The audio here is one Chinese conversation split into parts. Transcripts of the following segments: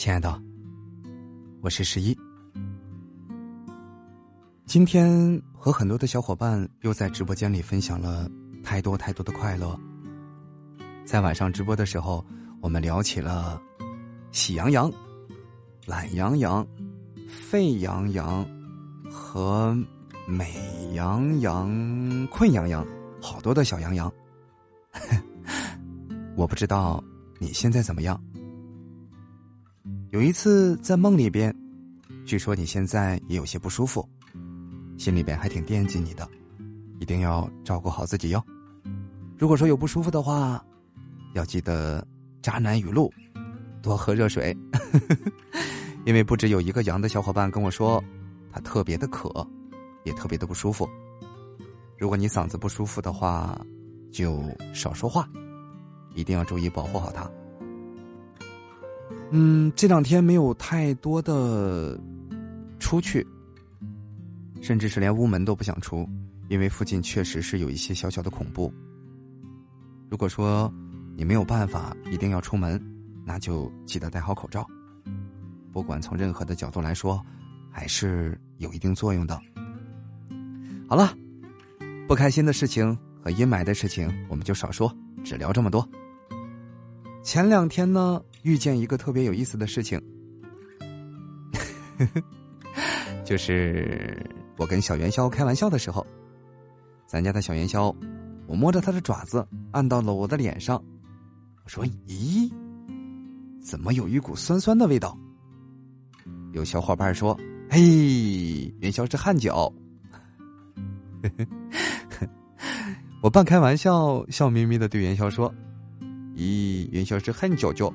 亲爱的，我是十一。今天和很多的小伙伴又在直播间里分享了太多太多的快乐。在晚上直播的时候，我们聊起了喜羊羊、懒羊羊、沸羊羊和美羊羊、困羊羊，好多的小羊羊。我不知道你现在怎么样。有一次在梦里边，据说你现在也有些不舒服，心里边还挺惦记你的，一定要照顾好自己哟。如果说有不舒服的话，要记得渣男语录，多喝热水，因为不止有一个羊的小伙伴跟我说，他特别的渴，也特别的不舒服。如果你嗓子不舒服的话，就少说话，一定要注意保护好它。嗯，这两天没有太多的出去，甚至是连屋门都不想出，因为附近确实是有一些小小的恐怖。如果说你没有办法一定要出门，那就记得戴好口罩。不管从任何的角度来说，还是有一定作用的。好了，不开心的事情和阴霾的事情我们就少说，只聊这么多。前两天呢。遇见一个特别有意思的事情，就是我跟小元宵开玩笑的时候，咱家的小元宵，我摸着它的爪子按到了我的脸上，我说：“咦，怎么有一股酸酸的味道？”有小伙伴说：“嘿，元宵是汗脚。” 我半开玩笑，笑眯眯的对元宵说：“咦，元宵是汗脚脚。”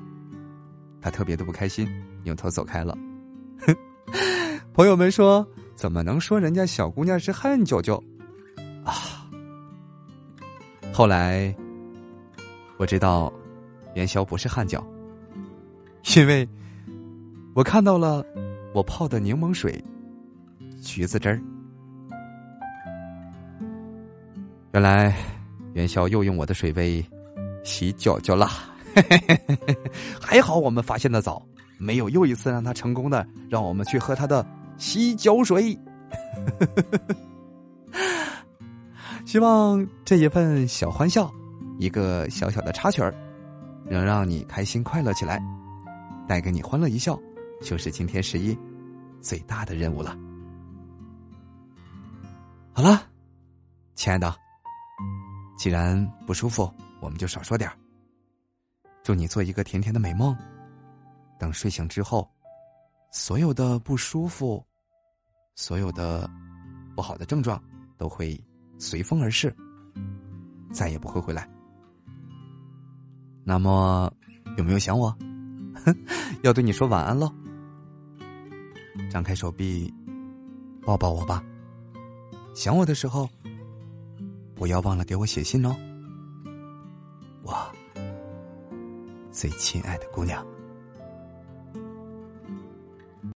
他特别的不开心，扭头走开了。朋友们说：“怎么能说人家小姑娘是汗脚脚？”啊！后来我知道元宵不是汗脚，因为我看到了我泡的柠檬水、橘子汁儿。原来元宵又用我的水杯洗脚脚了。还好我们发现的早，没有又一次让他成功的让我们去喝他的洗脚水。呵呵呵希望这一份小欢笑，一个小小的插曲儿，能让你开心快乐起来，带给你欢乐一笑，就是今天十一最大的任务了。好了，亲爱的，既然不舒服，我们就少说点儿。祝你做一个甜甜的美梦。等睡醒之后，所有的不舒服，所有的不好的症状都会随风而逝，再也不会回来。那么，有没有想我？要对你说晚安喽。张开手臂，抱抱我吧。想我的时候，不要忘了给我写信哦。最亲爱的姑娘。